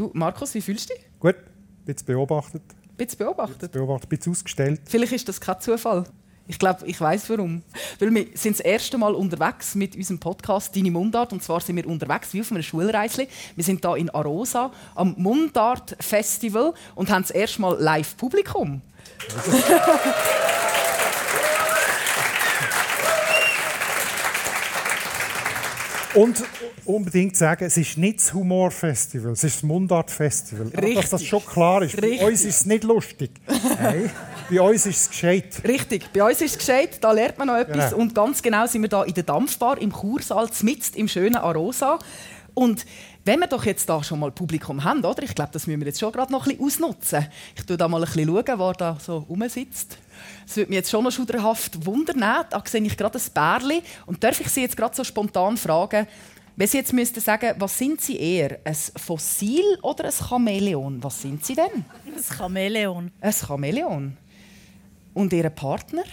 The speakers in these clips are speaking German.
Du, Markus, wie fühlst du dich? Gut, ein bisschen beobachtet. Bisschen beobachtet? Bisschen beobachtet, bisschen ausgestellt. Vielleicht ist das kein Zufall. Ich glaube, ich weiß warum. Weil wir sind das erste Mal unterwegs mit unserem Podcast «Deine Mundart». Und zwar sind wir unterwegs wie auf einem Schulreisli. Wir sind hier in Arosa am Mundart-Festival und haben das erste Mal Live-Publikum. Und unbedingt sagen, es ist nicht das Humorfestival, es ist das Mundart-Festival. Dass das schon klar ist. Richtig. Bei uns ist es nicht lustig. Nein. Bei uns ist es gescheit. Richtig, bei uns ist es gescheit, da lernt man noch etwas. Genau. Und ganz genau sind wir da in der Dampfbar im Kursaal, mitten im schönen Arosa. Und wenn wir doch jetzt da schon mal Publikum haben, oder? ich glaube, das müssen wir jetzt schon gerade noch ein bisschen ausnutzen. Ich schaue da mal ein bisschen, schauen, wer da so rumsitzt. Es würde mich jetzt schon noch schuderhaft wundern. Da sehe ich gerade ein Bärli. Und darf ich Sie jetzt gerade so spontan fragen, wenn Sie jetzt müssten sagen, was sind Sie eher, ein Fossil oder ein Chamäleon? Was sind Sie denn? Ein Chamäleon. Ein Chamäleon. Und Ihr Partner?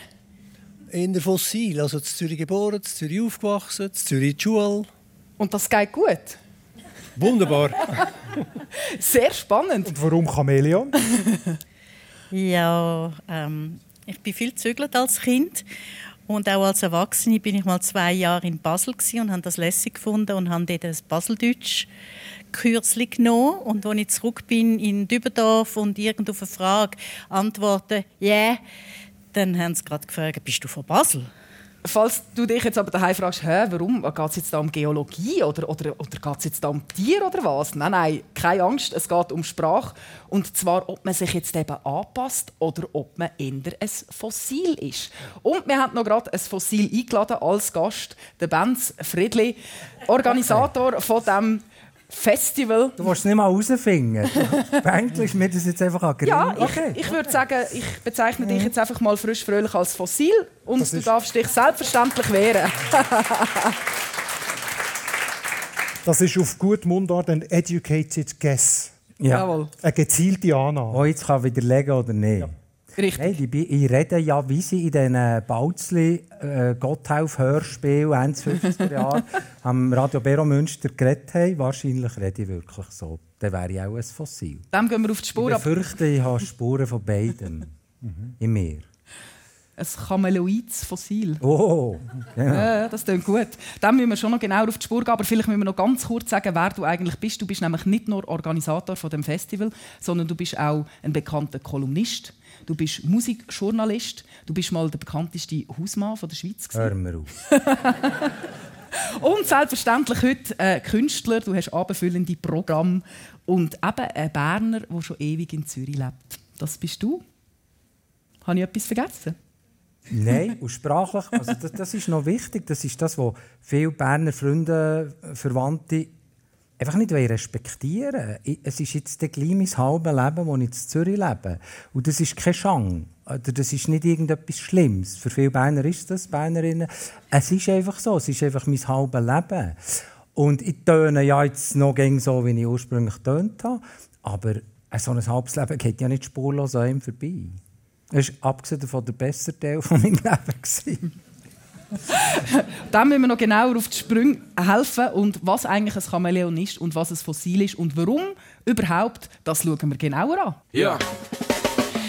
In der Fossil, also in Zürich geboren, in Zürich aufgewachsen, in Zürich in Schule. Und das geht gut? Wunderbar. Sehr spannend. Und warum Chamäleon? ja, ähm, ich bin viel zügelt als Kind und auch als Erwachsene bin ich mal zwei Jahre in Basel und habe das lässig gefunden und habe dort das Baseldeutsch kürzlich genommen. Und als ich zurück bin in Dübendorf und irgend auf eine Frage antworte, ja, yeah, dann haben sie gerade gefragt, bist du von Basel? Falls du dich jetzt aber daheim fragst, hä, warum geht es jetzt da um Geologie oder, oder, oder geht es jetzt da um Tier oder was? Nein, nein, keine Angst, es geht um Sprache. Und zwar, ob man sich jetzt eben anpasst oder ob man eher ein Fossil ist. Und wir haben noch gerade ein Fossil eingeladen als Gast, der Benz Friedli, Organisator von dem Festival. Du musst es nicht mal rausfinden. Eigentlich mir das jetzt einfach an Ja, ich, okay. ich würde sagen, ich bezeichne dich jetzt einfach mal frisch fröhlich als Fossil und das du darfst dich selbstverständlich wehren. das ist auf gut Mundart ein educated guess. Ja. Jawohl. Eine gezielte Annahme. Oh, jetzt kann widerlegen oder nicht. Ja. Richtig. Nein, die, ich rede ja, wie sie in diesen Bautzli äh, Gotthelf-Hörspielen Ende 50er Jahre am Radio Bero Münster geredet haben. Wahrscheinlich rede ich wirklich so. Dann wäre ich auch ein Fossil. Dann gehen wir auf die Spur. Ich befürchte, ich habe Spuren von beiden mhm. in mir. Ein Chameloids Fossil. Oh, genau. ja, das klingt gut. Dann müssen wir schon noch genauer auf die Spur gehen, aber vielleicht müssen wir noch ganz kurz sagen, wer du eigentlich bist. Du bist nämlich nicht nur Organisator von dem Festival, sondern du bist auch ein bekannter Kolumnist Du bist Musikjournalist. Du bist mal der bekannteste Hausmann von der Schweiz. Hör mir auf. und selbstverständlich heute äh, Künstler. Du hast abendfüllende Programme. Und eben ein Berner, der schon ewig in Zürich lebt. Das bist du. Habe ich etwas vergessen? Nein, und sprachlich, also das, das, ist noch wichtig. Das ist das, was viele Berner Freunde, Verwandte einfach nicht respektieren Es ist jetzt gleich mein halbes Leben, das ich in Zürich lebe. Und das ist kein Schang. Das ist nicht irgendetwas Schlimmes. Für viele Berner ist das, Bernerinnen. Es ist einfach so. Es ist einfach mein halbes Leben. Und ich töne ja jetzt noch so, wie ich ursprünglich tönt habe. Aber so ein halbes Leben geht ja nicht spurlos an ihm vorbei. Das war abgesehen von der bessere Teil von meinem Leben. Dann müssen wir noch genauer auf die Sprünge helfen und was eigentlich ein Chamäleon ist und was ein Fossil ist und warum überhaupt, das schauen wir genauer an. Ja.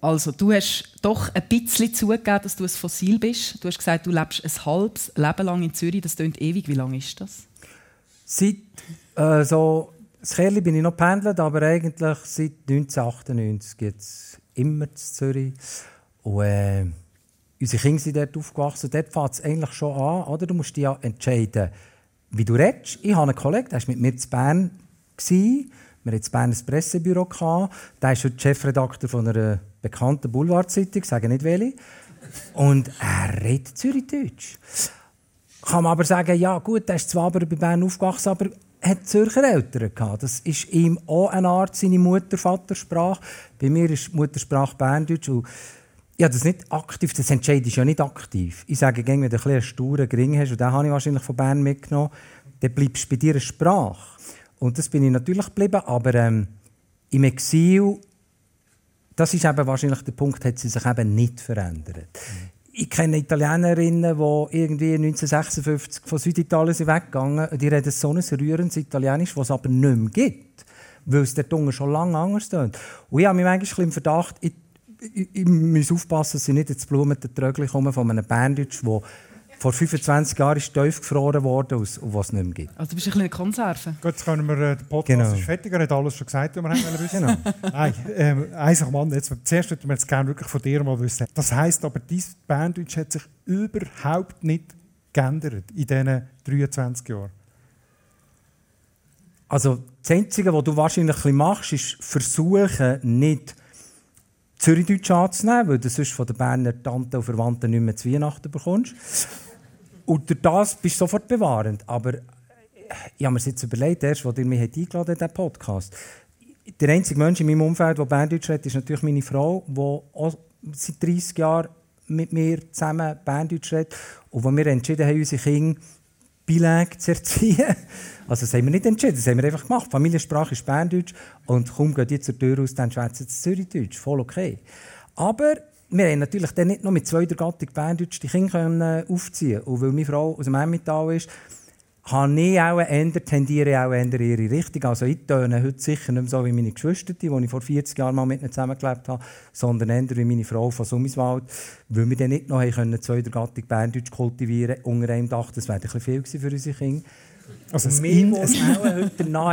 Also, du hast doch ein bisschen zugegeben, dass du ein Fossil bist. Du hast gesagt, du lebst ein halbes Leben lang in Zürich. Das klingt ewig. Wie lange ist das? Seit äh, so, das Kerli bin ich noch pendelt, aber eigentlich seit 1998 gibt es immer in Zürich. Und, äh, unsere Kinder sind dort aufgewachsen. Dort fängt es eigentlich schon an. Oder? Du musst dich ja entscheiden, wie du redest. Ich habe einen Kollegen, der war mit mir in Bern. Wir hatten in Bern ein Pressebüro. Der ist heute Chefredakteur von einer bekannten Boulevardzeitung, sage nicht welche. Und er redet Zürichdeutsch. Kann man aber sagen, ja gut, er ist zwar bei Bern aufgewachsen, aber hat Zürcher Eltern gehabt. Das ist ihm auch eine Art seine Mutter-Vatersprache. Bei mir ist Muttersprache Berndeutsch. Und ja, das nicht aktiv, das entscheidest ja nicht aktiv. Ich sage, wenn du ein einen sturen Gring hast, und den habe ich wahrscheinlich von Bern mitgenommen, dann bleibst du bei dir eine Sprache. Und das bin ich natürlich geblieben, aber ähm, im Exil, das ist eben wahrscheinlich der Punkt, hat sie sich eben nicht verändert. Ich kenne Italienerinnen, die irgendwie 1956 von Süditalien sind weggegangen sind. Die reden so ein rührendes Italienisch, was es aber nicht mehr gibt. Weil es dort unten schon lange anders tönt. Und ich habe mich manchmal im Verdacht, ich, ich, ich muss aufpassen, dass ich nicht ins Blumentrögel komme von einem Berndeutsch, der vor 25 Jahren ist tief gefroren worden, und was es nicht mehr gibt. Also du bist ein bisschen eine Konserve. Gut, jetzt können wir äh, den Podcast genau. ist fertig, er hat alles schon gesagt, was wir haben wissen. genau. Nein, ähm, Mann, jetzt, zuerst würden wir jetzt gerne wirklich von dir mal wissen. Das heisst aber, dein Banddeutsch hat sich überhaupt nicht geändert in diesen 23 Jahren? Also das Einzige, was du wahrscheinlich machst, ist versuchen, nicht Zürichdeutsch anzunehmen, weil du sonst von den Berner Tanten und Verwandten nicht mehr zu Weihnachten bekommst. Und das bist du sofort bewahrend. Aber ich habe mir jetzt überlegt, erst, als ihr mich eingeladen habt diesen Podcast. Der einzige Mensch in meinem Umfeld, der Berndeutsch redet, ist natürlich meine Frau, die auch seit 30 Jahren mit mir zusammen Berndeutsch redet. Und wo wir entschieden haben, unsere Kinder bilingue zu erziehen. Also das haben wir nicht entschieden, das haben wir einfach gemacht. Familiensprache ist Berndeutsch und kaum geht die zur Tür raus, dann schwätzen sie Zürichdeutsch. Voll okay. Aber wir haben natürlich dann nicht nur mit zweiter Gattung Berndeutsch die Kinder aufziehen Und weil meine Frau aus dem Emmental ist, habe ich auch eher, tendiere auch in ihre Richtung. Also ich töne heute sicher nicht mehr so wie meine Geschwister, die ich vor 40 Jahren mal mit ihnen zusammengelebt habe, sondern eher wie meine Frau von Summiswald, weil wir dann nicht noch können, zweiter Gattung Berndeutsch kultivieren unter einem Dach. Das wäre ein bisschen viel für unsere Kinder. Also es wir wohnen auch heute noch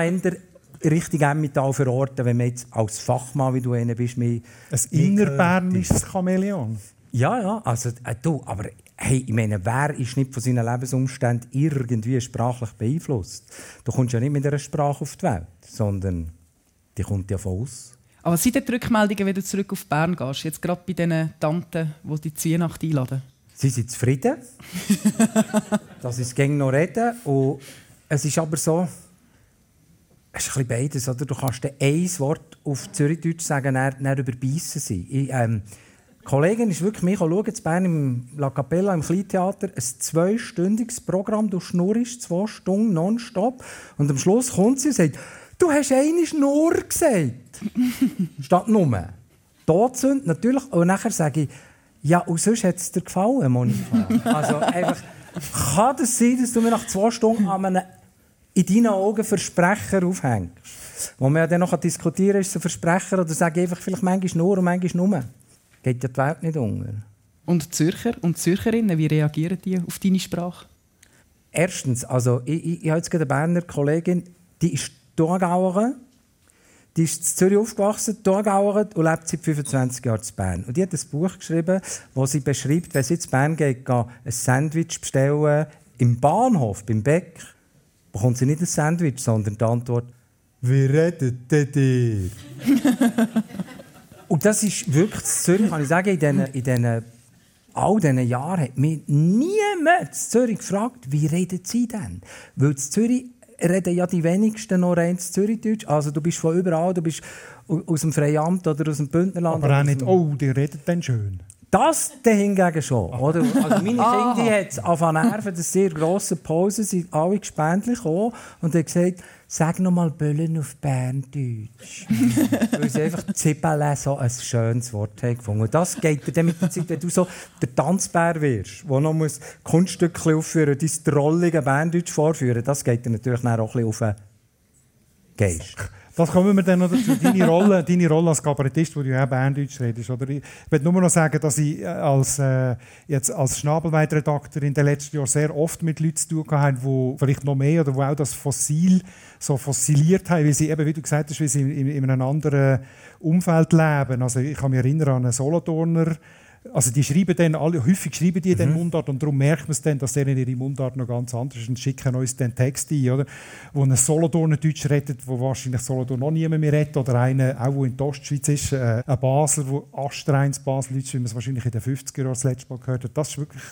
Richtung Emmental verorten, wenn man jetzt als Fachmann, wie du einer bist, mehr... Ein innerbernisches Chamäleon. Ja, ja, also äh, du, aber hey, ich meine, wer ist nicht von seinen Lebensumständen irgendwie sprachlich beeinflusst? Du kommst ja nicht mit einer Sprache auf die Welt, sondern die kommt ja von uns. Aber sind die Rückmeldungen, wenn du zurück auf Bern gehst, jetzt gerade bei diesen Tanten, die die zu Weihnachten einladen? Sie sind zufrieden, dass ich es noch reden und es ist aber so, es ist ein bisschen beides. Oder? Du kannst ein Wort auf Zürichdeutsch sagen, dann, dann überbeissen sie. Ich, ähm, Kollegin ist wirklich mich schauen, in Bern im La Capella im Kleintheater, ein zweistündiges Programm, du schnurrst zwei Stunden nonstop und am Schluss kommt sie und sagt, du hast eine Schnur gesagt. Statt Nummer. Todsünd natürlich. Und nachher sage ich, ja, und sonst hat es dir gefallen, Monika. also einfach, kann das sein, dass du mir nach zwei Stunden an einem in deinen Augen Versprecher aufhängst? Wo man ja dann noch diskutieren kann, ist es ein Versprecher oder sage einfach vielleicht manchmal nur und manchmal nur geht ja die Welt nicht unter. Und Zürcher und Zürcherinnen, wie reagieren die auf deine Sprache? Erstens, also ich, ich, ich habe jetzt eine Berner Kollegin, die ist Thurgauerin, die ist in Zürich aufgewachsen, Thurgauerin und lebt seit 25 Jahren in Bern. Und die hat ein Buch geschrieben, wo sie beschreibt, wenn sie in Bern geht, ein Sandwich bestellen im Bahnhof, beim Bäck, bekommt sie nicht ein Sandwich, sondern die Antwort, wie redet ihr? Und das ist wirklich Zürich, kann ich sagen, in diesen, in diesen all diesen Jahren hat mich niemand in Zürich gefragt, wie reden sie denn? Weil in Zürich reden ja die wenigsten noch rein Zürichdeutsch. Also du bist von überall, du bist aus dem Freiamt oder aus dem Bündnerland. Aber auch nicht, oh, die reden dann schön. Das hingegen schon. Oder? Also meine. Kinder haben auf Nerven, das sehr grosse Pause, sind alle gespäntlich gekommen und haben gesagt, Sag noch mal Böllen auf Berndeutsch. Weil sie einfach Zippele so ein schönes Wort haben gefunden. Und das geht dir mit der Zeit, wenn du so der Tanzbär wirst, der noch muss Kunststücke aufführen, dein drollige Berndeutsch vorführen, das geht dir natürlich auch ein bisschen auf den Geist. Das kommen wir dann noch dazu. Deine Rolle, deine Rolle als Kabarettist, wo du ja Berndeutsch redest. Oder? Ich will nur noch sagen, dass ich äh, als, äh, jetzt als Schnabelweitredakteur in den letzten Jahren sehr oft mit Leuten zu tun hatte, die vielleicht noch mehr oder wo auch das Fossil so fossiliert haben, weil sie eben, wie du gesagt hast, weil sie in, in einem anderen Umfeld leben. Also ich kann mich erinnern an einen Solothurner also die schreiben dann alle, häufig schreiben die mhm. den Mundart und darum merkt man es dann, dass denen ihre Mundart noch ganz anders ist und schicken uns dann Text ein, oder? wo ein Solothurner Deutsch redet, wo wahrscheinlich Solothurn noch niemand mehr redet oder einer, auch wo in der Ostschweiz ist, äh, ein Basel, wo astreins Baseldeutsch, wie man es wahrscheinlich in den 50er Jahren das letzte Mal gehört hat. Das ist wirklich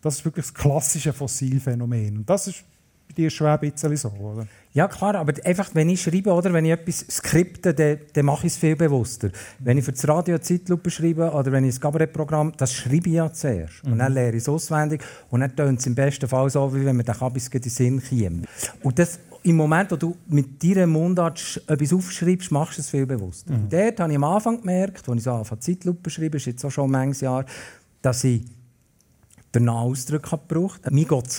das, ist wirklich das klassische Fossilphänomen und das ist bei dir schon ein bisschen so, oder? Ja, klar, aber einfach, wenn ich schreibe oder wenn ich etwas skripte, dann, dann mache ich es viel bewusster. Wenn ich für das Radio Zeitlupe schreibe oder wenn ich ein Kabarettprogramm, das schreibe ich ja zuerst. Mhm. Und dann lehre ich es auswendig und dann tönt es im besten Fall so, wie wenn mir der Kabis in den Sinn käme. Und das, im Moment, wo du mit deiner Mundart etwas aufschreibst, machst du es viel bewusster. Mhm. Dort habe ich am Anfang gemerkt, als ich so anfange Zeitlupe schreibe, ist jetzt auch schon manches Jahr, dass ich den Ausdruck gebraucht habe. «Mi geht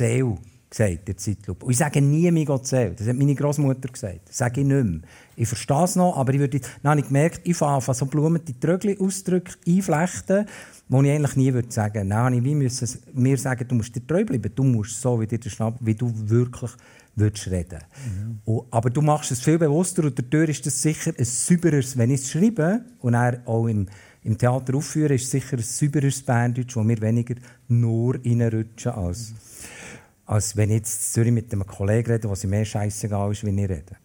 gesagt, der Zeitlupe. Und ich sage nie «Mi geht Das hat meine Großmutter gesagt. Das sage ich nicht mehr. Ich verstehe es noch, aber ich würde, dann habe ich gemerkt, ich fange an, so Blumen die Trögli-Ausdrücke einflechten, wo ich eigentlich nie würde sagen. Habe ich wie müssen mir sagen, du musst dir treu bleiben. Du musst so, wie, dir der Schnapp, wie du wirklich würdest reden. Mhm. Und, aber du machst es viel bewusster und dadurch ist es sicher ein sauberes, wenn ich es schreibe und dann auch im, im Theater aufführe, ist es sicher ein sauberes Berndeutsch, wo wir weniger nur reinrutschen als, mhm. Als wenn ich jetzt Zürich mit einem Kollegen rede, was ihm mehr scheißegal ist, wie ich rede.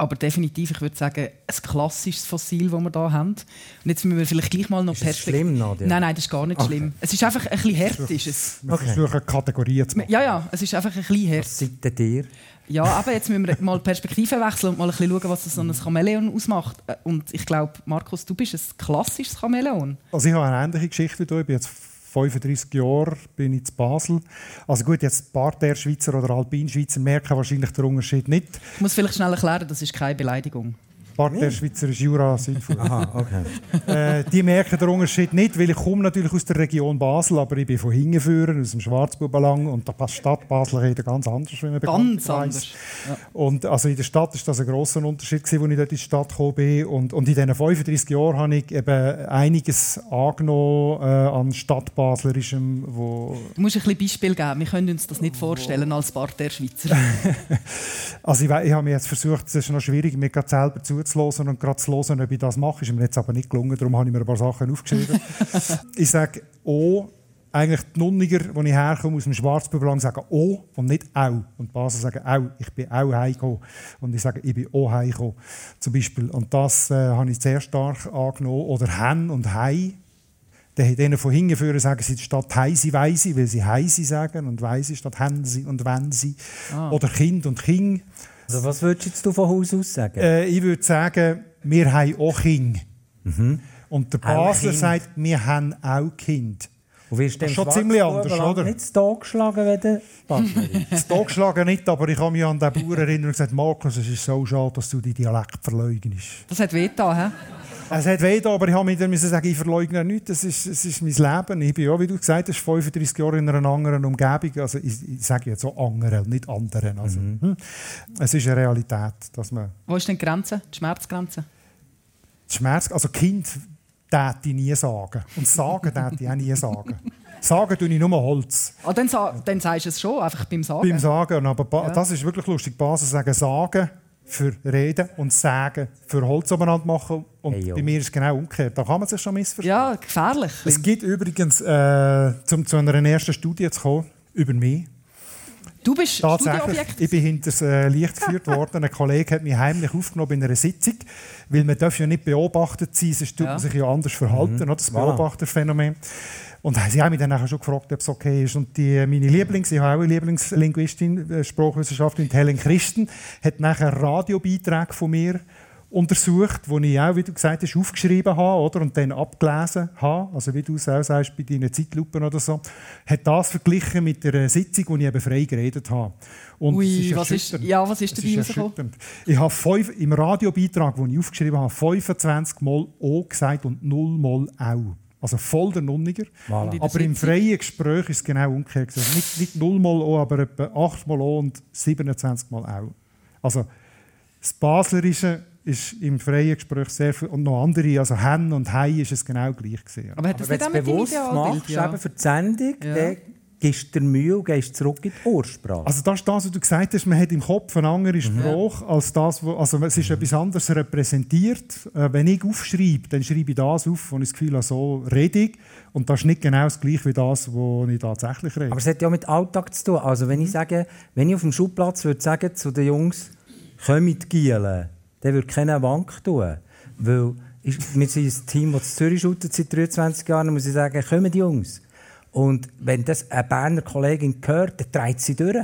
Aber definitiv, ich würde sagen, ein klassisches Fossil, das wir hier haben. Und jetzt müssen wir vielleicht gleich mal noch Perspektive. schlimm, Nadia? Nein, nein, das ist gar nicht okay. schlimm. Es ist einfach ein bisschen hart. Ist es. Wir okay. versuchen Kategorien zu machen. Ja, ja, es ist einfach ein bisschen hart. Was seid dir? Ja, aber jetzt müssen wir mal Perspektive wechseln und mal ein bisschen schauen, was so ein Chamäleon ausmacht. Und ich glaube, Markus, du bist ein klassisches Chamäleon. Also ich habe eine ähnliche Geschichte wie du. Ich bin jetzt 35 Jahre bin ich in Basel. Also gut, jetzt Parterre-Schweizer oder Alpin-Schweizer merken wahrscheinlich den Unterschied nicht. Ich muss vielleicht schnell erklären, das ist keine Beleidigung. Part der Schweizer Jura Südfuhr. Aha, okay. Äh, die merken den Unterschied nicht, weil ich komme natürlich aus der Region Basel, aber ich bin von Hingenführen, aus dem Schwarzbubenlang und die Stadt Basel redet ganz anders, wenn man Ganz anders. Ja. Und also in der Stadt ist das ein grosser Unterschied gewesen, als ich dort in die Stadt gekommen bin. Und, und in diesen 35 Jahren habe ich eben einiges angenommen äh, an Stadtbaslerischem, wo... Du musst ein bisschen Beispiel geben, wir können uns das nicht vorstellen als Part der Schweizer. also ich, ich habe mir jetzt versucht, es ist noch schwierig, mir selber zuzulassen, zu hören und gerade zu hören, ob ich das mache. Ist mir jetzt aber nicht gelungen, darum habe ich mir ein paar Sachen aufgeschrieben. ich sage «O». Eigentlich die Nunniger, die ich herkomme, aus dem Schwarzbübellang, sagen «O» und nicht «Au». Und die Basel sagen «Au». Ich bin auch heimgekommen. Und ich sage «Ich bin auch heimgekommen». Zum Beispiel. Und das äh, habe ich sehr stark angenommen. Oder «Hen» und «Hei». Dann denen von hinten sagen sie statt «Heisi» «Weisi», weil sie «Heisi» sagen und «Weisi» statt «Hensi» und «Wensi». Ah. Oder «Kind» und «King». Also was würdest du von Haus aus sagen? Äh, ich würde sagen, wir haben auch Kinder. Mhm. Und der Basler sagt, wir haben auch Kind. Und wirst ist schon ziemlich anders, oder? nicht das Tag geschlagen, wenn du Das Tag geschlagen nicht, aber ich habe mich an den Bauern erinnert und gesagt, Markus, es ist so schade, dass du die Dialekt verleugnest. Das hat weh hä? Es hat weh aber ich habe mir sagen, ich verleugne nichts. Das ist, das ist mein Leben. Ich bin ja, wie du gesagt hast, 35 Jahre in einer anderen Umgebung. Also ich, ich sage jetzt so anderen, nicht anderen. Also, mhm. hm. Es ist eine Realität, dass man... Wo ist denn die Grenze, die Schmerzgrenze? Die Schmerz, also Kind täte ich nie sagen. Und sagen täte ich auch nie sagen. Sagen tue ich nur Holz. Ah, dann, dann sagst du es schon, einfach beim Sagen. Beim Sagen, aber ja. das ist wirklich lustig. Die Basis sagen Sagen für Reden und Sagen für Holz umeinander machen. Und hey, bei mir ist es genau umgekehrt. Da kann man sich schon missverstehen. Ja, gefährlich. Es gibt übrigens, äh, um zu einer ersten Studie zu kommen, über mich. Du bist Tatsächlich, ich bin hinter das äh, Licht geführt worden. Ein Kollege hat mich heimlich aufgenommen in einer Sitzung, weil man darf ja nicht beobachtet sein, sonst tut ja. man sich ja anders verhalten, mhm. das Beobachterphänomen. Und sie haben mich dann schon gefragt, ob es okay ist. Und die, meine Lieblings, ich habe auch eine Lieblingslinguistin, äh, Sprachwissenschaftlerin, Helen Christen, hat nachher Radiobeiträge von mir untersucht, wo ich auch, wie du gesagt hast, aufgeschrieben habe oder? und dann abgelesen habe, also wie du es auch sagst, bei deinen Zeitlupen oder so, hat das verglichen mit der Sitzung, wo ich eben frei geredet habe. Und Ui, ist was ist, ja, was ist dabei rausgekommen? Ich habe fünf, im Radiobeitrag, den ich aufgeschrieben habe, 25 Mal «O» gesagt und 0 Mal «Au». Also voll der Nunniger. Voilà. Aber im freien Gespräch ist es genau umgekehrt. Also nicht, nicht 0 mal O, aber etwa 8 mal O und 27 mal Au. Also das Baslerische ist im freien Gespräch sehr viel, und noch andere, also Hen und Hei ist es genau gleich gesehen. Aber, aber wenn du es bewusst machst, ja. für die Sendung, ja gehst du Mühe und gehst zurück in die Ursprache. Also das ist das, was du gesagt hast, man hat im Kopf eine andere. Sprache mhm. als das, wo, also es ist mhm. etwas anderes repräsentiert. Äh, wenn ich aufschreibe, dann schreibe ich das auf, wo ich das Gefühl habe, so rede ich. Und das ist nicht genau das gleiche wie das, was ich tatsächlich rede. Aber es hat ja mit Alltag zu tun. Also wenn ich mhm. sage, wenn ich auf dem Schulplatz würde sagen zu den Jungs, kommt Gielen, dann würde keiner Wank tun. Weil wir sind ein Team, das Zürich shootet seit 23 Jahren, muss ich sagen, kommen die Jungs. Und wenn das eine Berner Kollegin hört, dann dreht sie durch.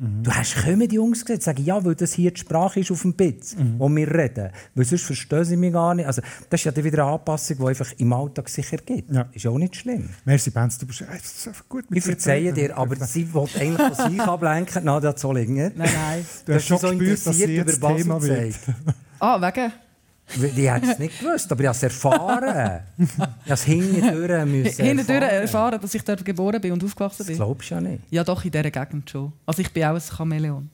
Mhm. Du hast kommen die Jungs gesagt, sagen, ja, weil das hier die Sprache ist auf dem Bitz, mhm. wo wir reden. Weil sonst verstehen sie mich gar nicht. Also, das ist ja dann wieder eine Anpassung, die einfach im Alltag sicher gibt. Ja. Ist auch nicht schlimm. Merci, Benz, du bist einfach gut mit Ich verzeihe dir, aber sie will eigentlich von sich ablenken, Nadia Zollinger. Nein, nein. Du hast schon so gespürt, dass sie jetzt Thema wird. Ah, wegen? Ich hätte es nicht gewusst, aber ich habe es erfahren. es hintendurch müssen Hintendurch erfahren, dass ich dort geboren bin und aufgewachsen bin? Das glaubst du ja nicht. Ja, doch, in dieser Gegend schon. Also ich bin auch ein Chamäleon.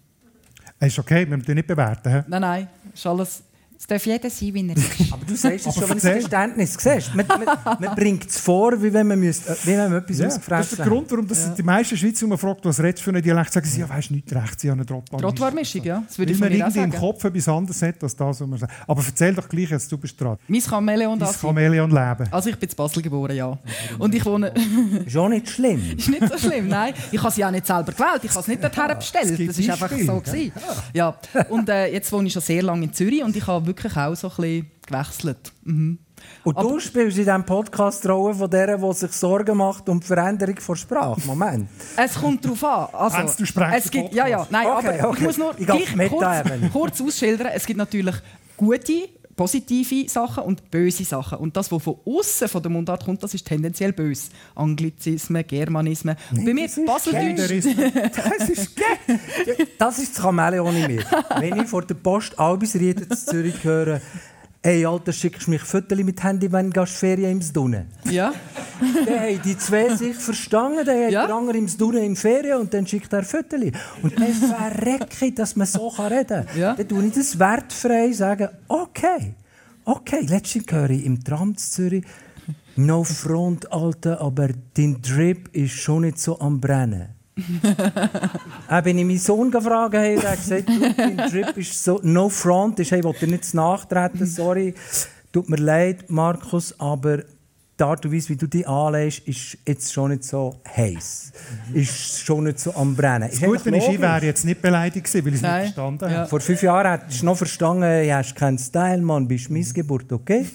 Ist okay, wir müssen nicht bewerten. Nein, nein, ist alles es darf jeder sein, wie er ist. Aber du sagst es schon, wenn du das Verständnis siehst. Man, man, man bringt es vor, wie wenn man, müsste, äh, wie wenn man etwas ja, ausgefressen Das ist der Grund, warum das ja. die meisten Schweizer, wenn man fragt, was redest du für einen Dialekt, sagen sie, ja, weißt du, nicht recht, sie haben eine Trottwar. Trottwarmischung, ja. Das würde ich Weil man irgendwie im Kopf etwas anderes hat, als das, was man sagt. Aber erzähl doch gleich, jetzt du bist dran. Mein Chamäleon Mein Chamäleon leben. Also ich bin in Basel geboren, ja. Und ich wohne... ist auch nicht schlimm. ist nicht so schlimm, nein. Ich habe sie ja nicht selber gewählt, ich habe es nicht dorthin bestellt. Das, war einfach so. Gewesen. Ja. Und äh, jetzt wohne ich schon sehr lange in Zürich und ich habe wirklich auch so ein bisschen gewechselt. Mhm. Und du spielst in diesem Podcast die Rolle von der, die sich Sorgen macht um die Veränderung von Sprache. Moment. Es kommt darauf an. Also, Hans, du es gibt, ja, ja, nein, okay, aber okay. ich muss nur ich kurz, kurz ausschildern. Es gibt natürlich gute positive Sachen und böse Sachen. Und das, was von außen von der Mundart kommt, das ist tendenziell böse. Anglizismen, Germanismen. Und bei mir Baseldeutsch. das ist Das ist das Chamäleon in mir. Wenn ich vor der Post Albisrieden in Zürich höre, Hey, Alter, schickst du mich Fotos mit Handy, wenn du Ferien im Dunne? Ja. dann haben die zwei sich verstanden, dann hat ja. der andere im Dunne in Ferien und dann schickt er Fotos. Und dann verrecke dass man so reden kann. Ja. Dann tue ich das wertfrei sagen, okay, okay, letztens höre ich im Tram zu Zürich, no front, Alter, aber dein Drip ist schon nicht so am Brennen. äh, bin ich meinen Sohn gefragt, hey, der hat gesagt, dein Trip ist so, no front, ist, hey, ich dir nicht nachtreten, sorry, tut mir leid, Markus, aber die Art und Weise, wie du dich anlegst, ist jetzt schon nicht so heiß. Ist schon nicht so am Brennen. Das Gute ist, ich wäre jetzt nicht beleidigt gewesen, weil ich es nicht verstanden habe. Ja. Vor fünf Jahren hättest du noch verstanden, du hast keinen Style, Mann, bist Missgeburt, okay?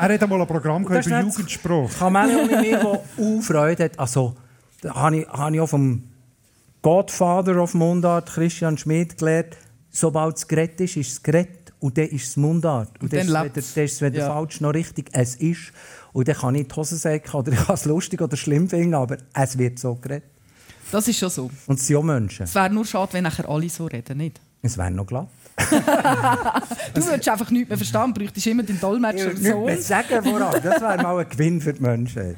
er hat einmal ein Programm über Jugendsprache. Chameleon in mir, der auch Freude hat. Also, da habe ich, habe ich auch vom Godfather of Mundart, Christian Schmidt, gelernt, sobald es Gerät ist, ist es Gerät. Und dann ist es Mundart. Und, und dann, ist es weder, ja. falsch noch richtig. Es ist. Und dann kann ich die Hose säcken oder ich kann es lustig oder schlimm finden, aber es wird so geredet. Das ist schon so. Und es sind auch Menschen. Es wäre nur schade, wenn nachher alle so reden, nicht? Es wäre noch glatt. du würdest einfach nichts mehr verstehen, bräuchtest immer den Dolmetscher. Ich würde sagen voran, das wäre mal ein Gewinn für die Menschen.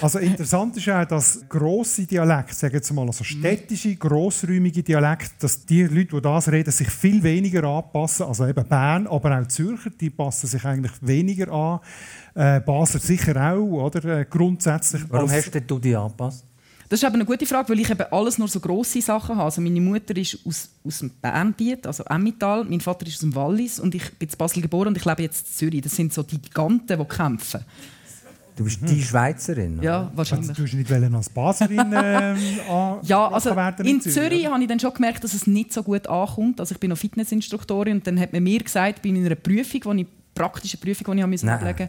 Also interessant ist auch, dass grosse Dialekte, sagen wir mal, also städtische, grossräumige Dialekte, dass die Leute, die das reden, sich viel weniger anpassen. Also eben Bern, aber auch Zürcher, die passen sich eigentlich weniger an. Äh, Basler sicher auch, oder? Äh, grundsätzlich. Warum hast du dich angepasst? Das ist aber eine gute Frage, weil ich eben alles nur so grosse Sachen habe. Also meine Mutter ist aus, aus dem Bernbiet, also Emmental. Mein Vater ist aus dem Wallis und ich bin in Basel geboren und ich lebe jetzt in Zürich. Das sind so die Giganten, die kämpfen. Du bist die Schweizerin? Ja, wahrscheinlich. Also, du nicht als Baserin äh, Ja, also in Zürich, Zürich habe ich dann schon gemerkt, dass es nicht so gut ankommt. Also ich bin noch Fitnessinstruktorin und dann hat man mir gesagt, bei einer Prüfung, die ich praktische Prüfung, die ich ablegen musste,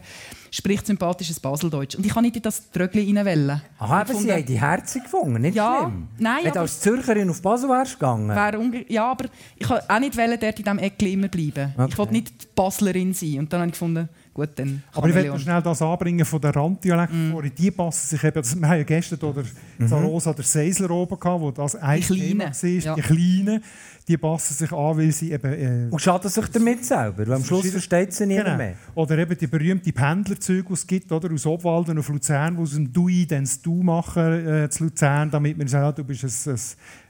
spricht sympathisches Baseldeutsch. Und ich kann nicht in das Trögli reinwählen. Aha, aber Sie haben die Herzen gefunden, nicht ja, schlimm. Nein, Wenn du als Zürcherin auf Basel wärst gegangen? ja, aber ich wollte auch nicht dort in diesem Eckli immer bleiben. Okay. Ich wollte nicht die Baslerin sein. Und dann habe ich gefunden, Gut, dann Aber ich möchte schnell das anbringen von den Randdialekten. Mm. Die passen sich eben, wir haben ja gestern oder mhm. Zarosa oder Seisler oben gehabt, wo das ein Thema war, ja. die Kleinen, die passen sich an, weil sie eben... Äh, Und schaden sich damit selber, weil am Schluss versteht sie niemand genau. mehr. Oder eben die berühmten Pendlerzüge, die es gibt, oder, aus Obwalden auf Luzern, wo aus dem Dui dann das Du machen äh, zu Luzern, damit man sagt, du bist ein, ein,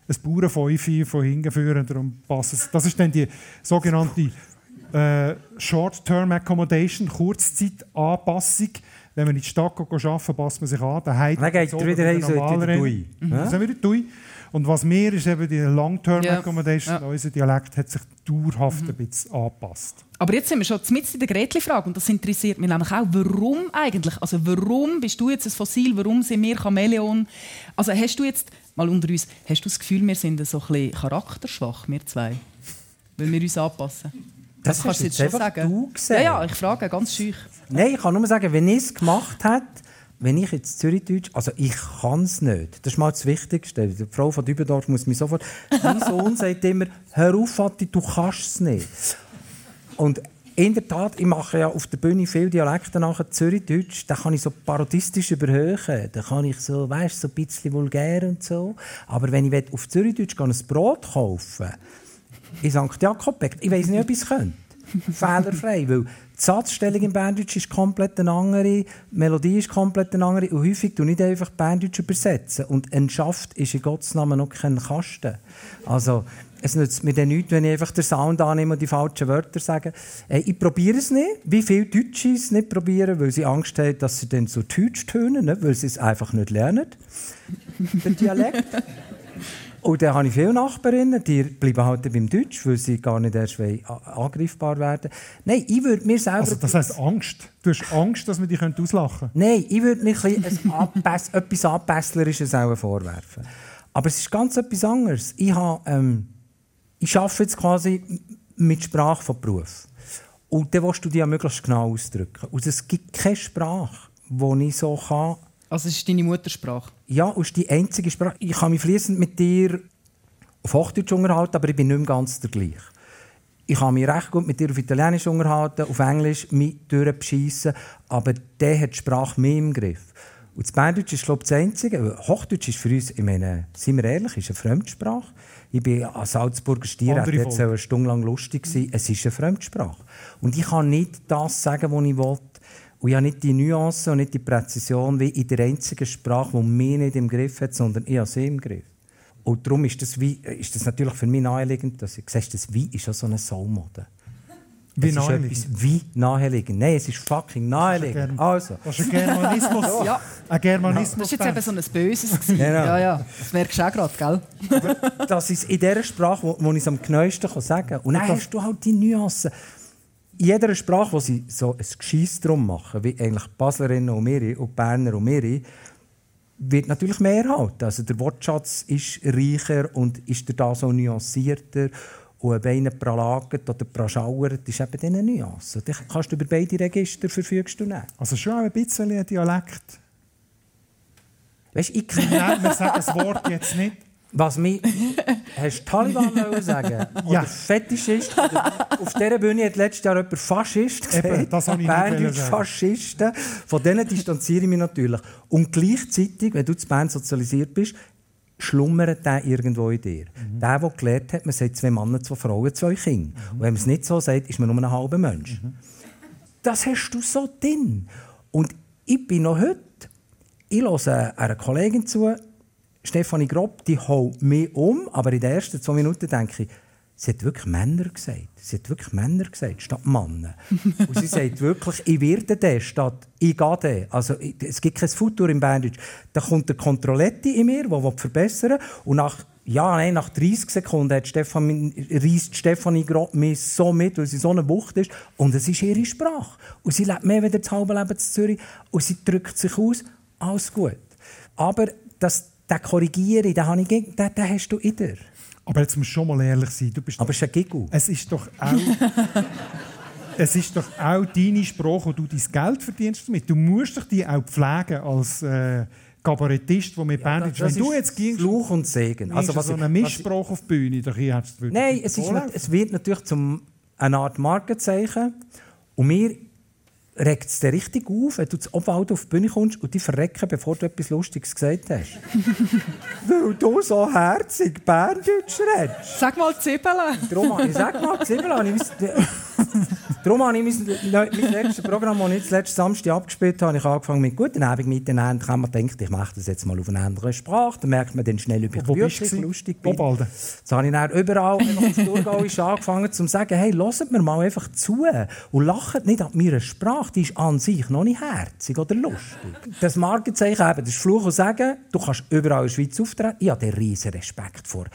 ein Bauernfäufe von hingeführen. Darum passt Das ist dann die sogenannte äh, Short-Term Accommodation, Kurzzeitanpassung. Wenn man in die Stadt arbeiten passt man sich an. Dann geht es wieder heim, so wieder Dui. Mhm. Das ist wieder Dui. Und was mehr ist eben die Long-Term yeah. Accommodation. Ja. Unser Dialekt hat sich dauerhaft mhm. ein bisschen angepasst. Aber jetzt sind wir schon mitten in der Gretli-Frage und das interessiert mich nämlich auch. Warum eigentlich? Also warum bist du jetzt ein Fossil? Warum sind wir Chamäleon? Also hast du jetzt, mal unter uns, hast du das Gefühl, wir sind so ein bisschen charakterschwach, wir zwei? Weil wir uns anpassen? Das, das kannst du jetzt schon sagen. Du ja, ja, ich frage ganz schüch. Nein, ich kann nur sagen, wenn ich es gemacht hätte, wenn ich jetzt Zürichdeutsch, also ich kann es nicht. Das ist mal das Wichtigste. Die Frau von Dübendorf muss mich sofort. Mein Sohn sagt immer: Hör auf, Vati, du kannst es nicht. Und in der Tat, ich mache ja auf der Bühne viele Dialekte nachher Zürichdeutsch. Da kann ich so parodistisch überhöhen. Da kann ich so, weißt, so ein bisschen vulgär und so. Aber wenn ich auf Zürichdeutsch ein Brot kaufen in St. Jakobbeck, ich weiß nicht, ob ich es könnte. Fehlerfrei, weil die Satzstellung im Berndeutsch ist komplett eine andere, die Melodie ist komplett eine andere und häufig ich nicht einfach Berndeutsch übersetzen. Und ein Schaft ist in Gottes Namen noch kein Kasten. Also, es nützt mir dann nichts, wenn ich einfach den Sound annehme und die falschen Wörter sage. Ich probiere es nicht, wie viele Deutsche es nicht probieren, weil sie Angst haben, dass sie dann so Deutsch tönen, ne? weil sie es einfach nicht lernen, den Dialekt. Und dann habe ich viele Nachbarinnen, die bleiben halt beim Deutsch, weil sie gar nicht erst angreifbar werden Nein, ich würde mir selber... Also das heisst Angst? Du hast Angst, dass man dich auslachen könnte? Nein, ich würde mir etwas Anpässlerisches vorwerfen. Aber es ist ganz etwas anderes. Ich, habe, ähm, ich arbeite jetzt quasi mit Sprache von Beruf. Und dann willst du dich ja möglichst genau ausdrücken. Und es gibt keine Sprache, die ich so kann also es ist deine Muttersprache? Ja, ist die einzige Sprache. Ich kann mich fließend mit dir auf Hochdeutsch unterhalten, aber ich bin nicht mehr ganz der gleiche. Ich kann mich recht gut mit dir auf Italienisch unterhalten, auf Englisch mich durchbeschissen, aber der hat die Sprache mehr im Griff. Und das Berndeutsch ist, glaube ich, das Einzige. Hochdeutsch ist für uns, ich meine, seien wir ehrlich, ist eine Fremdsprache. Ich bin als Salzburger Stier, jetzt eine Stunde lang lustig sein. Es ist eine Fremdsprache. Und ich kann nicht das sagen, was ich will, und ich habe nicht die Nuance und nicht die Präzision wie in der einzigen Sprache, die mich nicht im Griff hat, sondern ich habe sie im Griff. Und darum ist das, wie, ist das natürlich für mich naheliegend, dass ich siehst, das Wie ist ja so eine Soulmode. Wie naheliegend? wie naheliegend. Nein, es ist fucking naheliegend. Also. Das ist ein Germanismus. ja. Ein Germanismus. Das war jetzt eben so ein Böses. Genau. Ja, ja. Das merkst du auch gerade, gell? das ist in der Sprache, wo, wo ich es am genauesten sagen kann. Und dann hast du halt die Nuancen in jeder Sprache, wo sie so ein Geschiss drum machen, wie eigentlich Baslerinnen und Miri und Berner und Miri, wird natürlich mehr halten. Also der Wortschatz ist reicher und ist da so nuancierter und ein Beine pralagert oder praschauert, ist eben diese Nuance. Dann kannst du über beide Register verfügst du nicht. Also schon ein bisschen ein Dialekt. Weißt, ich Nein, wir sagen das Wort jetzt nicht. Was mich. Hast du Taliban sagen? Oder ja. Fetischist? Auf dieser Bühne hat letztes Jahr jemand Faschist gesagt. Eben, das habe ich Berndeutsch Faschisten. Von denen distanziere ich mich natürlich. Und gleichzeitig, wenn du zu Bern sozialisiert bist, schlummert der irgendwo in dir. Mhm. Der, der gelernt hat, man sagt zwei Männer, zwei Frauen, zwei Kinder. Mhm. Und wenn man es nicht so sagt, ist man nur ein halber Mensch. Mhm. Das hast du so drin. Und ich bin noch heute, ich höre einer Kollegin zu, Stefanie Grob, die haut mich um, aber in den ersten zwei Minuten denke ich, sie hat wirklich Männer gesagt. Sie hat wirklich Männer gesagt, statt Männer. und sie sagt wirklich, ich werde den statt ich gehe den. Also, es gibt kein Futur im Bandage. Da kommt der Kontrolletti in mir, der verbessern will. Und nach, ja, nein, nach 30 Sekunden hat Stefan, reisst Stefanie Grob mich so mit, weil sie so eine Wucht ist. Und es ist ihre Sprache. Und sie lebt mehr als das halbe Leben in Zürich. Und sie drückt sich aus. Alles gut. Aber das den korrigiere ich, den, habe ich, den, den hast du in dir. Aber jetzt musst du schon mal ehrlich sein. Du bist Aber es ist ein Giggle. Es ist doch auch... es ist doch auch deine Sprache, wo du dein Geld verdienst damit. Du musst dich die auch pflegen als äh, Kabarettist, der mit ja, Bandage... Wenn du jetzt gingst... Fluch und Segen. Also was so eine Mischsprache auf die Bühne, doch hier hättest du Nein, es, ist, es wird natürlich zum eine Art Markenzeichen. Und wir regt es dir richtig auf, wenn du zu Obwald auf die Bühne kommst und die verrecken, bevor du etwas Lustiges gesagt hast. Weil du so herzig Berndeutsch redest. Sag mal Zwiebeln. Darum, sag mal Zwiebeln. Darum habe ich mein, mein letztes Programm, das ich letzten Samstag abgespielt habe, ich angefangen mit «Guten Abend miteinander». Kann man denken, ich mache das jetzt mal auf eine andere Sprache. Dann merkt man dann schnell, ob ich Wo wirklich lustig bin. Obalde. Jetzt habe ich dann überall auf Thurgauisch angefangen zu sagen, «Hey, hört mir mal einfach zu und lacht nicht an meiner Sprache. Die ist an sich noch nicht herzig oder lustig.» Das Markenzeichen eben, das ist Fluch und Sagen. Du kannst überall in der Schweiz auftreten. Ich habe riesen Respekt vor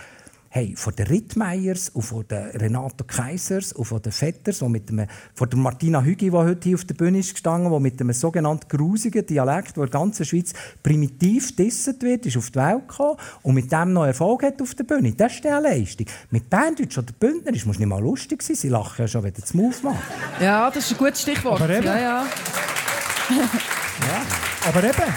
hey, von den Rittmeiers und von den Renato Kaisers und von den Vetters, und mit dem, von der Martina Hügi, die heute hier auf der Bühne ist gestanden, die mit einem sogenannten grusigen Dialekt, der in der ganzen Schweiz primitiv disset wird, ist auf die Welt gekommen und mit dem noch Erfolg hat auf der Bühne. Das ist eine Leistung. Mit Berndeutsch oder Bündner ist muss nicht mal lustig sein. Sie lachen ja schon, wenn du das Move machst. Ja, das ist ein gutes Stichwort. Ja, ja. Aber eben,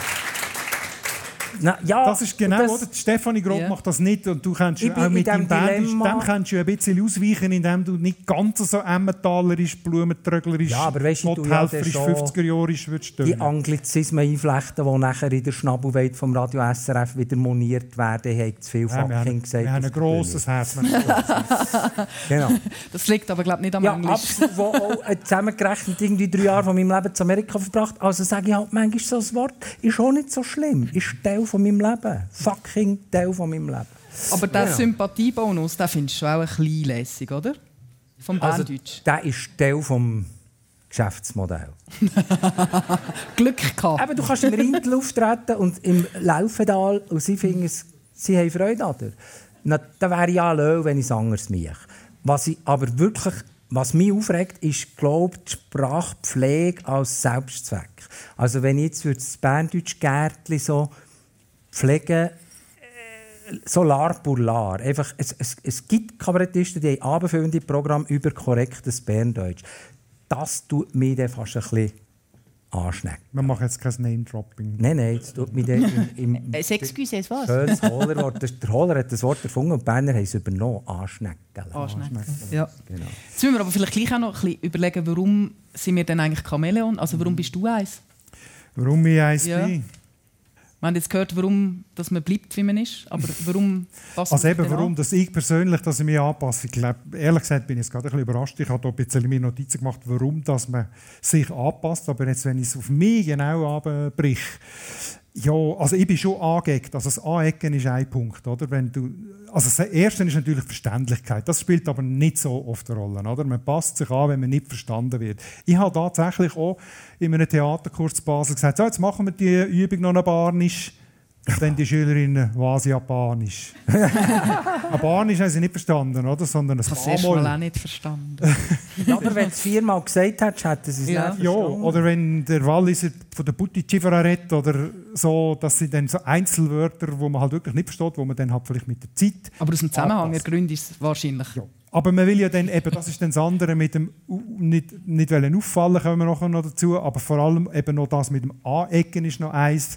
Na, ja, das ist genau, das- oder? Stefanie Grob Ja. macht das nicht und du kannst auch mit deinem Band, dem kannst du ein bisschen ausweichen, indem du nicht ganz so emmentahlerisch, blumentröglerisch, Ja, aber weisst du, du ja gotthelferisch, dann schon 50er-Jahrisch würdest die. Anglizismen einflechten, die nachher in der Schnabelwelt vom Radio SRF wieder moniert werden, haben zu viel Ja, fucking gesagt. wir haben ein grosses Herz. wir haben ein grosses Herz. Bühne. Genau. Das liegt aber glaube nicht am Ja, Englisch. absolut. Wo auch äh, zusammengerechnet irgendwie drei Jahre von meinem Leben zu Amerika verbracht. Also sage ich halt manchmal so ein Wort, ist auch nicht so schlimm. Ist von meinem Leben. Fucking Teil von meinem Leben. Aber der Ja. Sympathiebonus, den findest du auch ein bisschen lässig, oder? Vom Also, Banddeutsch. der ist Teil vom Geschäftsmodell. Glück gehabt. Eben, du kannst im Rindel auftreten und im Laufental und sie finden es, sie haben Freude an dir. Na, dann wäre ich ja Löw, wenn ich es anders mache. Was ich aber wirklich, was mich aufregt, ist, glaube ich, die Sprachpflege als Selbstzweck. Also wenn ich jetzt für das Berndeutsch Gärtli so pflege, äh, so lar pour lar. Einfach, es, es, es gibt Kabarettisten, die haben abendfüllende Programme über korrektes Berndeutsch. Das tut mich dann fast ein bisschen anschnecken. Wir machen jetzt kein Name-Dropping. Nein, nein, das tut mich dann im, im Äh, Excuse, was? schönes Hohlerwort. Der Hohler hat das Wort erfunden und die Berner haben es übernommen. Anschnecken. Anschnecken. Ja. Genau. Jetzt müssen wir aber vielleicht gleich auch noch ein bisschen überlegen, warum sind wir denn eigentlich Chamäleon? Also warum bist du eins? Warum ich eins Ja. bin? Wir haben jetzt gehört, warum dass man bleibt, wie man ist. Aber warum passt Also eben, denn warum an? dass ich persönlich dass ich mich anpasse. Ich glaube, ehrlich gesagt bin ich jetzt gerade ein bisschen überrascht. Ich habe da ein bisschen mir Notizen gemacht, warum dass man sich anpasst. Aber jetzt, wenn ich es auf mich genau abbrich, ja, also ich bin schon angeeckt. Also das Anecken ist ein Punkt, oder? Wenn du, also das Erste ist natürlich Verständlichkeit. Das spielt aber nicht so oft eine Rolle, oder? Man passt sich an, wenn man nicht verstanden wird. Ich habe tatsächlich auch in einem Theaterkurs Basel gesagt, so, jetzt machen wir die Übung noch ein Barnisch. Und dann die Schülerinnen, was Japanisch. Ein Barnisch haben sie nicht verstanden, oder? Sondern ein erst mal Bamol. auch nicht verstanden. Aber wenn du es viermal gesagt hättest, hätten sie es Ja. nicht Ja, verstanden. oder wenn der Walliser von der Buttigievra redet oder so, das sind dann so Einzelwörter, wo man halt wirklich nicht versteht, wo man dann halt vielleicht mit der Zeit Aber aus dem Zusammenhang ergründet ist es wahrscheinlich. Ja. Aber man will ja dann eben, das ist dann das andere mit dem nicht, nicht wollen auffallen, kommen wir nachher noch dazu, aber vor allem eben noch das mit dem Anecken ist noch eins.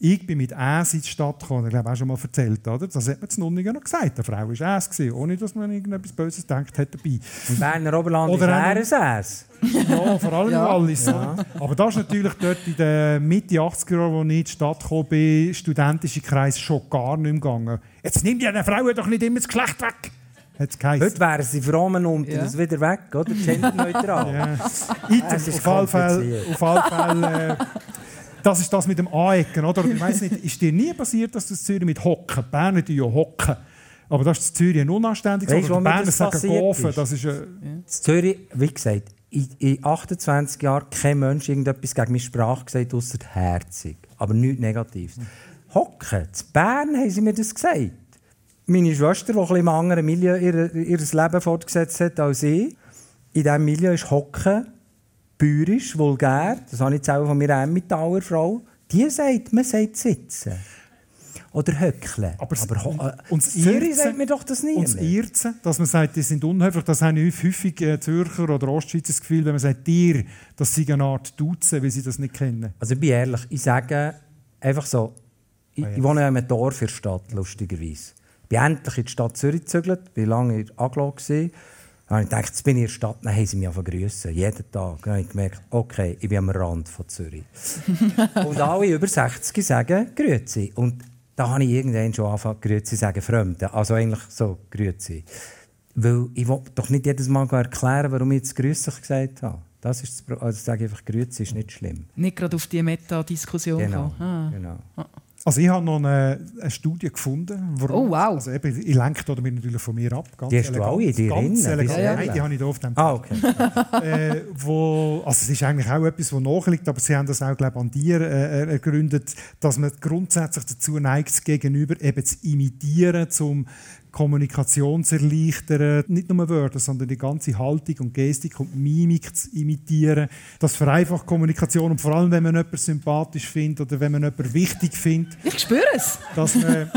Ich bin mit Äs in die Stadt gekommen, ich glaube auch schon mal erzählt, oder? Das hat man zu Nunningen noch gesagt. Eine Frau war Äs, gewesen, ohne dass man irgendetwas Böses gedacht hat dabei. Im Berner Oberland Oder ist er es. Ja, vor allem Ja. Wallis. oder? Aber das ist natürlich dort in den Mitte 80er Jahren, als ich in die Stadt gekommen bin, studentische Kreis schon gar nicht mehr gegangen. Jetzt nimmt ja eine Frau doch nicht immer das Geschlecht weg. Hat's. Heute wären sie fromm und Ja. das wieder weg, oder? Genderneutral. Ja. Item, Es ist auf alle Fälle, auf alle Fälle äh, das ist das mit dem Anecken, oder? Ich weiß nicht, ist dir nie passiert, dass du in Zürich mit Hocken, die Berner tun ja Hocken, aber das ist in Zürich ein unanständiges Wort. wo Die Berner das sagen Gofen, ist? das ist... Äh, In Zürich, wie gesagt, in, in 28 Jahren kein Mensch irgendetwas gegen meine Sprache gesagt, außer herzig. Aber nichts Negatives. Hocken, zu Bern haben sie mir das gesagt. Meine Schwester, die ein im anderen Milieu ihr, ihr Leben fortgesetzt hat als ich, in diesem Milieu ist Hocken bäuerisch, vulgär. Das habe ich jetzt auch von meiner Emmentaler Frau. Die sagt, man sagt sitzen. Oder höckeln. Aber, Aber äh, und das Zürich Irzen- sagt mir doch das nie. Und das Irzen, dass man sagt, die sind unhöflich, das haben häufig äh, Zürcher oder Ostschweizer das Gefühl, wenn man sagt, dir, das sei eine Art Duzen, weil sie das nicht kennen. Also ich bin ehrlich, ich sage einfach so, ich, ich wohne ja in einem Dorf in der Stadt, lustigerweise. Ich bin endlich in die Stadt Zürich gezügelt, bin lange in Aglo. Dann habe ich gedacht, jetzt bin ich in der Stadt, dann haben sie mich grüssen, jeden Tag. Dann habe ich gemerkt, okay, ich bin am Rand von Zürich. und alle über 60 sagen «Grüezi». Und da habe ich irgendwann schon angefangen, «Grüezi» zu sagen, Fremden. Also eigentlich so «Grüezi». Weil ich will doch nicht jedes Mal erklären, warum ich jetzt «Grüßig» gesagt habe. Das ist das Pro also ich sage einfach «Grüezi» ist nicht schlimm. Nicht gerade auf die Meta-Diskussion Genau. kommen. Ah. genau. Also ich habe noch eine, eine Studie gefunden. Warum, Oh, wow. Also eben, ich lenke da damit natürlich von mir ab. Ganz Die hast du alle in dir ganz drin, elegant. du Nein, die habe ich da auf dem Ah, okay. äh, wo, also es ist eigentlich auch etwas, was nachliegt, aber Sie haben das auch glaube ich, an dir äh, ergründet, dass man grundsätzlich dazu neigt, das Gegenüber eben zu imitieren, zum Kommunikation zu erleichtern. Nicht nur Wörter, sondern die ganze Haltung und Gestik und Mimik zu imitieren. Das vereinfacht Kommunikation und vor allem, wenn man jemanden sympathisch findet oder wenn man jemanden wichtig findet, Ich spüre es. dass man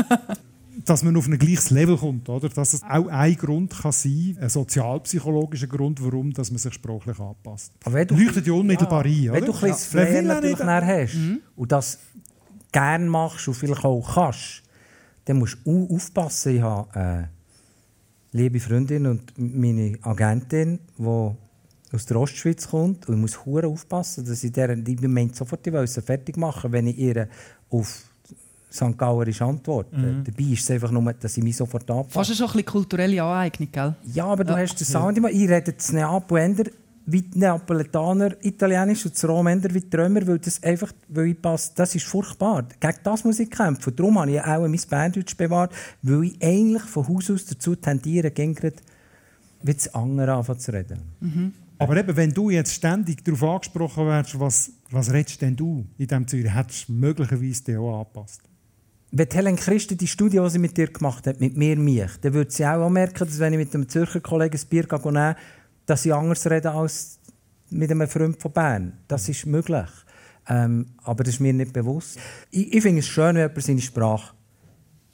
dass man auf ein gleiches Level kommt, oder? Dass es auch ein Grund kann sein, ein sozialpsychologischer Grund, warum dass man sich sprachlich anpasst. Aber wenn du- Leuchtet ja unmittelbar ein, oder? Wenn du ein bisschen will Flair natürlich nicht- hast und das gerne machst und vielleicht auch kannst, dann musst du au- aufpassen. Ich habe eine liebe Freundin und meine Agentin, die aus der Ostschweiz kommt und ich muss hure aufpassen, dass ich deren, die meint sofort, fertig machen, wenn ich ihr auf St. Gauerisch antworte. Dabei ist es einfach nur, dass ich mich sofort anpasse. Fast schon ein bisschen kulturelle Aneignung, gell? Ja, aber du hast den Sound immer. Ich rede das Neapel wie die Neapolitaner Italienisch und das Romender wie die Römer, weil das einfach, weil ich passe, das ist furchtbar. Gegen das muss ich kämpfen. Darum habe ich auch mein Berndeutsch bewahrt, weil ich eigentlich von Haus aus dazu tendiere, gegen wie das andere anfangen zu reden. Aber eben, wenn du jetzt ständig darauf angesprochen wirst, was, was redest denn du in diesem Zürich, hättest du möglicherweise dich auch angepasst. Wenn die Helen Christen die Studie, die sie mit dir gemacht hat, mit mir mich, dann würde sie auch merken, dass wenn ich mit einem Zürcher Kollegen ein Bier gehe, dass ich anders rede als mit einem Freund von Bern. Das ist möglich. Ähm, aber das ist mir nicht bewusst. Ich, ich finde es schön, wenn jemand seine Sprache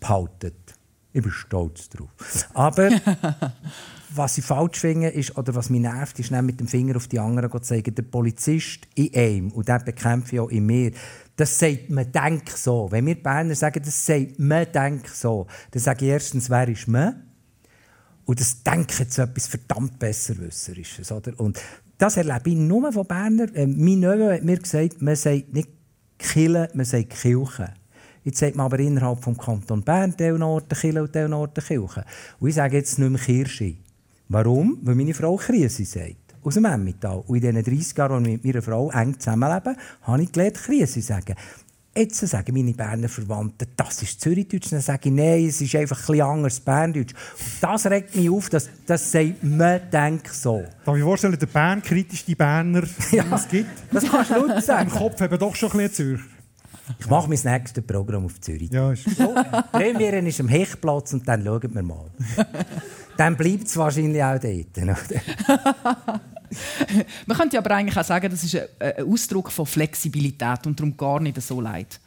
behaltet. Ich bin stolz drauf. Aber was ich falsch finde, ist, oder was mich nervt, ist nicht mit dem Finger auf die anderen zu zeigen. Der Polizist in einem, und den bekämpfe ich auch in mir, das sagt, man denkt so. Wenn wir Berner sagen, das sagt, man denkt so, dann sage ich erstens, wer ist man? Und das Denken zu etwas verdammt Besserwisserisches. Oder? Und das erlebe ich nur von Berner. Äh, mein Neffe hat mir gesagt, man sagt nicht Kille, man sagt Kirche. Jetzt sagt man aber innerhalb des Kanton Bern Teilnorten Kille und Teilnorten Kirche. Und ich sage jetzt nicht mehr Kirsche. Warum? Weil meine Frau Krise sagt. Aus dem Emmental. Und in diesen 30 Jahren, als ich mit meiner Frau eng zusammenlebe, habe ich gelernt, Krise sagen. Jetzt sagen meine Berner Verwandten, das ist Zürichdeutsch. Dann sage ich, nein, es ist einfach ein bisschen anders Berndeutsch. Und das regt mich auf, dass das sagt, man denkt so. Darf ich vorstellen, der Bern kritischste Berner, den es gibt? Das kannst du laut Im sagen. Kopf eben doch schon ein bisschen Zürcher. Ich mache mein nächstes Programm auf Zürich. Ja, ist Premiere ist am Hechtplatz und dann schauen wir mal. dann bleibt es wahrscheinlich auch dort. oder? Man könnte aber eigentlich auch sagen, das ist ein, ein Ausdruck von Flexibilität und darum gar nicht so leid.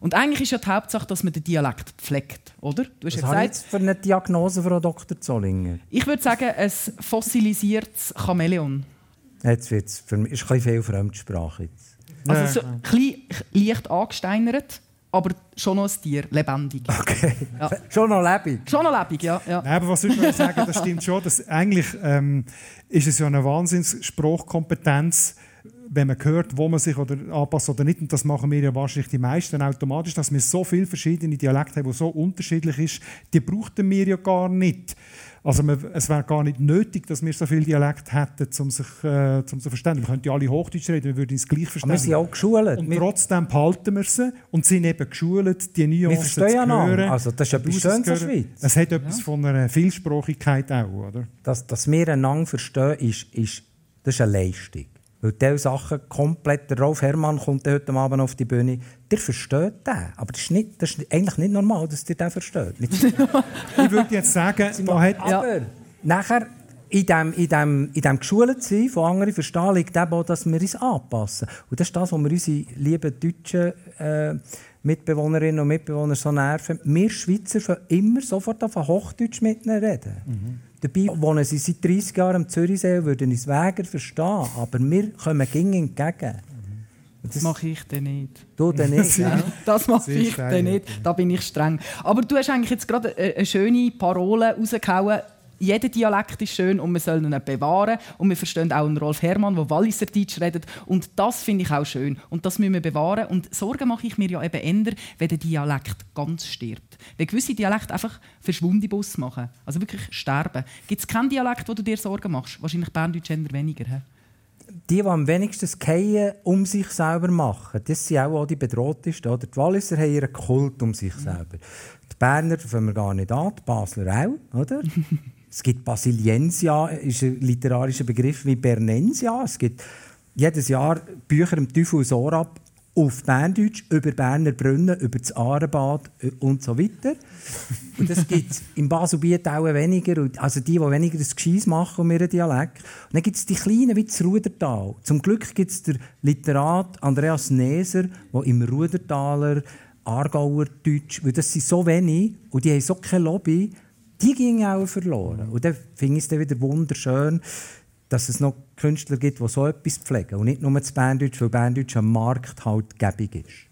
Und eigentlich ist ja die Hauptsache, dass man den Dialekt pflegt, oder? Du hast Was ja habe ich gesagt, jetzt für eine Diagnose, Frau Dr. Zollinger? ich würde sagen, ein fossilisiertes Chamäleon. Jetzt wird's für mich ist ein bisschen viel Fremdsprache. Jetzt. Also so klein, leicht angesteinert, aber schon noch ein Tier, lebendig. Okay. Ja. Schon noch lebendig. Schon noch lebendig, ja. ja. Nein, aber was ich noch sagen, das stimmt schon. Dass eigentlich ähm, ist es ja eine Wahnsinns-Sprachkompetenz, wenn man hört, wo man sich oder anpasst oder nicht. Und das machen wir ja wahrscheinlich die meisten automatisch, dass wir so viele verschiedene Dialekte haben, die so unterschiedlich ist. Die brauchten wir ja gar nicht. Also man, es wäre gar nicht nötig, dass wir so viele Dialekte hätten, um sich äh, zum zu verstehen. Wir könnten ja alle Hochdeutsch reden, wir würden es gleich verstehen. Aber wir sind auch geschult. und Wir, trotzdem behalten wir sie und sind eben geschult, die Nuancen zu hören. Also das ist etwas Schönes an hören. Schweiz. Es hat etwas von einer Vielsprachigkeit auch, oder? dass, dass wir einander verstehen, ist, ist, das ist eine Leistung. Weil diese Sachen komplett, der Rolf Herrmann kommt heute Abend auf die Bühne, der versteht den. Aber das ist, nicht, das ist eigentlich nicht normal, dass der den versteht. Ich würde jetzt sagen, da hat, Aber nachher, in dem, in dem, in dem geschult sein, von anderen verstehen, liegt eben auch, dass wir uns anpassen. Und das ist das, was wir unsere lieben deutschen äh, Mitbewohnerinnen und Mitbewohner so nerven. Wir Schweizer fangen immer sofort auf Hochdeutsch mit ihnen reden. Dabei wohnen sie seit 30 Jahren am Zürichsee und würden uns Wäger verstehen. Aber wir kommen ging entgegen. Und Das mache ich dann nicht. Du dann nicht, gell? Das mache ich dann nicht. Da bin ich streng. Aber du hast eigentlich jetzt gerade eine, eine schöne Parole rausgehauen. Jeder Dialekt ist schön und wir sollen ihn bewahren. Und wir verstehen auch einen Rolf Herrmann, der Walliser Deutsch redet. Und das finde ich auch schön. Und das müssen wir bewahren. Und Sorgen mache ich mir ja eben eher, wenn der Dialekt ganz stirbt. Wenn gewisse Dialekte einfach verschwundene Bus machen. Also wirklich sterben. Gibt es keinen Dialekt, wo du dir Sorgen machst? Wahrscheinlich Berndeutsch eher weniger. He? die, die am wenigsten Fallen um sich selber machen, das sind auch, auch die Bedrohtesten. Oder? Die Walliser haben ihren Kult um sich selber. Die Berner fangen wir gar nicht an, die Basler auch. Oder? es gibt Basiliensia, ist ein literarischer Begriff wie Bernensia. Es gibt jedes Jahr Bücher im Teufel aus Orab auf Berndeutsch, über Berner Brunnen, über das Aarenbad äh, und so weiter. Und das gibt es im Baselbiet auch weniger. Und Also die, die weniger das Gescheiss machen um ihren Dialekt. Und dann gibt es die Kleinen wie das Rudertal. Zum Glück gibt es den Literat Andreas Neser, der im Rudertaler Aargauer Deutsch, weil das sind so wenig und die haben so keine Lobby, die gingen auch verloren. Und dann finde ich es wieder wunderschön, dass es noch Künstler gibt, die so etwas pflegen und nicht nur das Berndeutsch, weil Berndeutsch am Markt halt gäbig ist.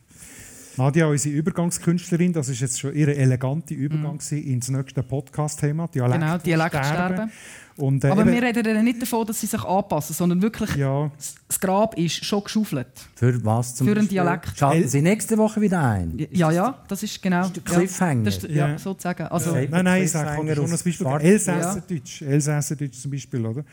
Nadia, unsere Übergangskünstlerin, das ist jetzt schon ihre elegante Übergang mm. ins nächste Podcast-Thema, Dialekt genau, Dialektsterben. Und, äh, Aber wir reden nicht davon, dass sie sich anpassen, sondern wirklich, ja. das Grab ist schon geschaufelt. Für was zum Für einen Dialekt. Schalten Sie nächste Woche wieder ein? Ja, ja, das ist genau. Das ist der Cliffhanger. Ja, ist, ja, ja. sozusagen. Also, ja. Nein, nein, ich sage schon ein Beispiel. Elsässerdeutsch, Elsässerdeutsch zum Beispiel, oder?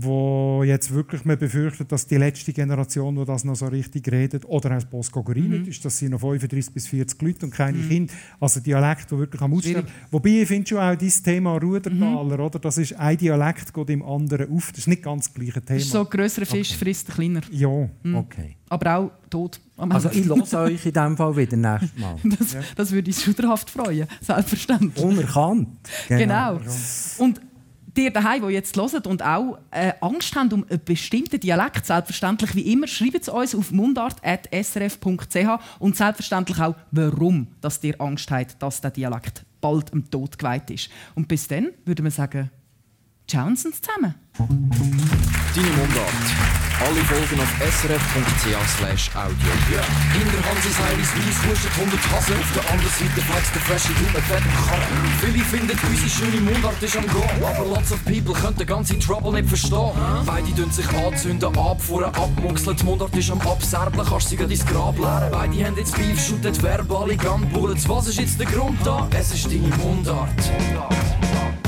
Wo jetzt wirklich man befürchtet, dass die letzte Generation, die das noch so richtig redet, oder auch Bosco Gorini, mhm. ist, dass sie noch 35 bis 40 Leute und keine mhm. Kinder, also Dialekt, der wirklich am Aussterben Wobei, ich finde schon auch dieses Thema Rudertaler, mhm. oder? das ist ein Dialekt geht im anderen auf, das ist nicht ganz das gleiche Thema. Das ist so, grösserer Fisch okay. frisst kleiner. Ja. Mhm. Okay. Aber auch tot. Also ich höre euch in diesem Fall wieder nächstes Mal. das, ja. das würde uns schauderhaft freuen, selbstverständlich. Unerkannt. Genau. genau. Und dir daheim, die jetzt hören und auch äh, Angst haben um einen bestimmten Dialekt, selbstverständlich wie immer, schreibt es uns auf mundart.srf.ch und selbstverständlich auch, warum dass ihr Angst habt, dass der Dialekt bald im Tod geweiht ist. Und bis dann würde man sagen, ciao zusammen. Deine Mundart. Alle Folgen auf srf.ch audio. Ja. Hinter Hanses Heilis Weiss huscht 100 Hasen. Auf der anderen Seite flext der Freshy Du mit fettem Karren. Viele finden unsere schöne Mundart ist am Gehen. Aber lots of people können den ganzen Trouble nicht verstehen. Beide tun sich anzünden, abfuhren, abmuxeln. Die Mundart ist am Abserblen, kannst sie dein Grab leeren. Beide haben jetzt Beef, shooten verbale Gunbullets. Was ist jetzt der Grund da? Es ist deine Mundart. Mundart.